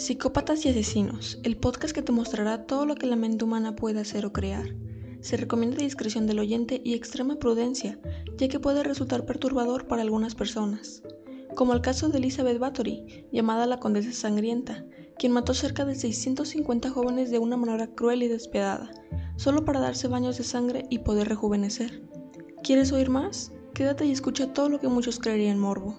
Psicópatas y Asesinos, el podcast que te mostrará todo lo que la mente humana puede hacer o crear. Se recomienda discreción del oyente y extrema prudencia, ya que puede resultar perturbador para algunas personas, como el caso de Elizabeth Bathory, llamada la Condesa Sangrienta, quien mató cerca de 650 jóvenes de una manera cruel y despiadada, solo para darse baños de sangre y poder rejuvenecer. ¿Quieres oír más? Quédate y escucha todo lo que muchos creerían morbo.